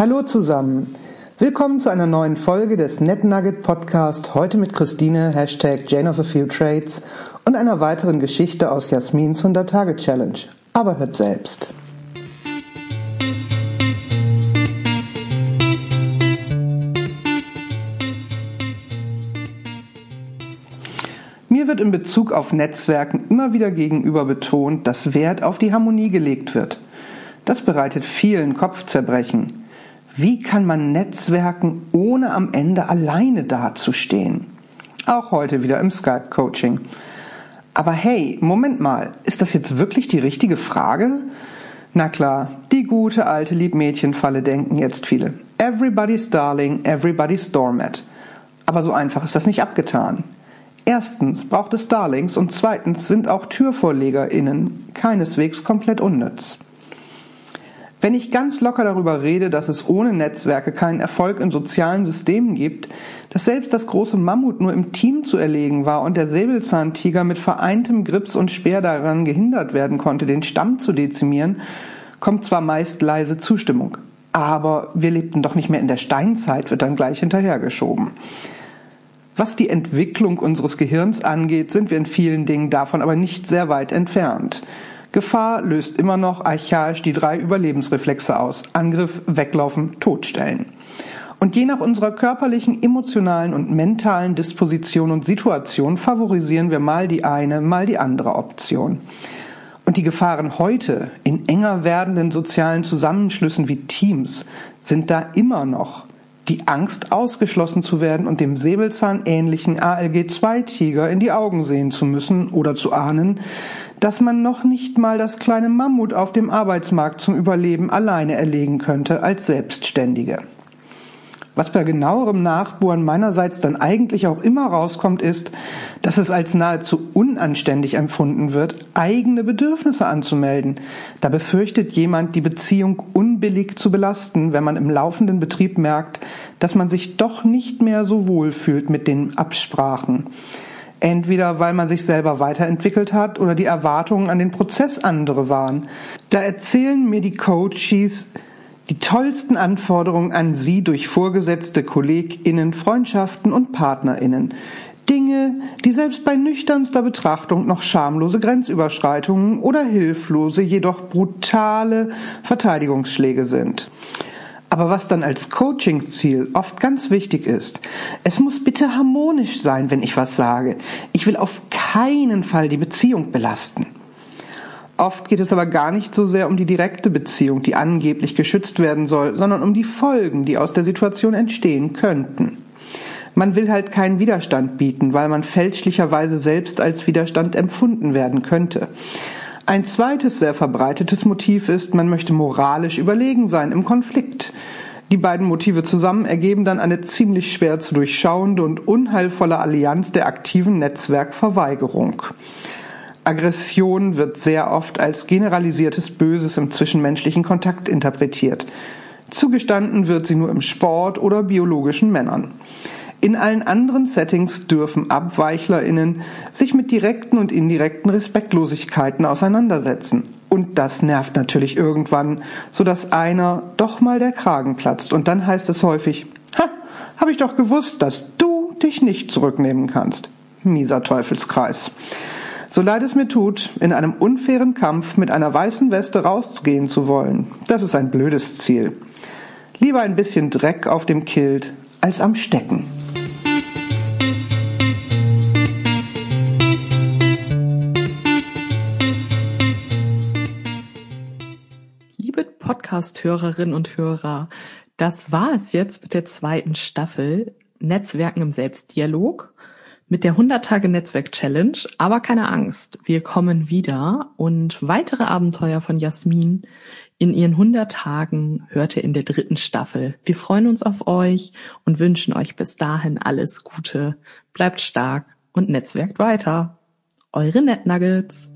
Hallo zusammen. Willkommen zu einer neuen Folge des NetNugget Podcast. Heute mit Christine, Hashtag Jane of a Few Trades und einer weiteren Geschichte aus Jasmins 100-Tage-Challenge. Aber hört selbst. Mir wird in Bezug auf Netzwerken immer wieder gegenüber betont, dass Wert auf die Harmonie gelegt wird. Das bereitet vielen Kopfzerbrechen. Wie kann man Netzwerken, ohne am Ende alleine dazustehen? Auch heute wieder im Skype-Coaching. Aber hey, Moment mal, ist das jetzt wirklich die richtige Frage? Na klar, die gute alte Liebmädchenfalle denken jetzt viele. Everybody's Darling, everybody's Doormat. Aber so einfach ist das nicht abgetan. Erstens braucht es Darlings und zweitens sind auch TürvorlegerInnen keineswegs komplett unnütz. Wenn ich ganz locker darüber rede, dass es ohne Netzwerke keinen Erfolg in sozialen Systemen gibt, dass selbst das große Mammut nur im Team zu erlegen war und der Säbelzahntiger mit vereintem Grips und Speer daran gehindert werden konnte, den Stamm zu dezimieren, kommt zwar meist leise Zustimmung. Aber wir lebten doch nicht mehr in der Steinzeit, wird dann gleich hinterhergeschoben. Was die Entwicklung unseres Gehirns angeht, sind wir in vielen Dingen davon aber nicht sehr weit entfernt. Gefahr löst immer noch archaisch die drei Überlebensreflexe aus. Angriff, Weglaufen, Todstellen. Und je nach unserer körperlichen, emotionalen und mentalen Disposition und Situation favorisieren wir mal die eine, mal die andere Option. Und die Gefahren heute in enger werdenden sozialen Zusammenschlüssen wie Teams sind da immer noch die Angst, ausgeschlossen zu werden und dem säbelzahnähnlichen ALG-2-Tiger in die Augen sehen zu müssen oder zu ahnen, dass man noch nicht mal das kleine Mammut auf dem Arbeitsmarkt zum Überleben alleine erlegen könnte als Selbstständige. Was bei genauerem Nachbohren meinerseits dann eigentlich auch immer rauskommt, ist, dass es als nahezu unanständig empfunden wird, eigene Bedürfnisse anzumelden. Da befürchtet jemand, die Beziehung unbillig zu belasten, wenn man im laufenden Betrieb merkt, dass man sich doch nicht mehr so wohl fühlt mit den Absprachen. Entweder weil man sich selber weiterentwickelt hat oder die Erwartungen an den Prozess andere waren. Da erzählen mir die Coaches die tollsten Anforderungen an sie durch vorgesetzte KollegInnen, Freundschaften und PartnerInnen. Dinge, die selbst bei nüchternster Betrachtung noch schamlose Grenzüberschreitungen oder hilflose, jedoch brutale Verteidigungsschläge sind. Aber was dann als Coaching-Ziel oft ganz wichtig ist, es muss bitte harmonisch sein, wenn ich was sage. Ich will auf keinen Fall die Beziehung belasten. Oft geht es aber gar nicht so sehr um die direkte Beziehung, die angeblich geschützt werden soll, sondern um die Folgen, die aus der Situation entstehen könnten. Man will halt keinen Widerstand bieten, weil man fälschlicherweise selbst als Widerstand empfunden werden könnte. Ein zweites sehr verbreitetes Motiv ist, man möchte moralisch überlegen sein im Konflikt. Die beiden Motive zusammen ergeben dann eine ziemlich schwer zu durchschauende und unheilvolle Allianz der aktiven Netzwerkverweigerung. Aggression wird sehr oft als generalisiertes Böses im zwischenmenschlichen Kontakt interpretiert. Zugestanden wird sie nur im Sport oder biologischen Männern. In allen anderen Settings dürfen AbweichlerInnen sich mit direkten und indirekten Respektlosigkeiten auseinandersetzen. Und das nervt natürlich irgendwann, sodass einer doch mal der Kragen platzt. Und dann heißt es häufig, ha, hab ich doch gewusst, dass du dich nicht zurücknehmen kannst. Mieser Teufelskreis. So leid es mir tut, in einem unfairen Kampf mit einer weißen Weste rauszugehen zu wollen, das ist ein blödes Ziel. Lieber ein bisschen Dreck auf dem Kilt als am Stecken. Podcast-Hörerinnen und Hörer, das war es jetzt mit der zweiten Staffel Netzwerken im Selbstdialog mit der 100 Tage Netzwerk Challenge. Aber keine Angst, wir kommen wieder und weitere Abenteuer von Jasmin in ihren 100 Tagen hört ihr in der dritten Staffel. Wir freuen uns auf euch und wünschen euch bis dahin alles Gute. Bleibt stark und netzwerkt weiter. Eure NetNuggets.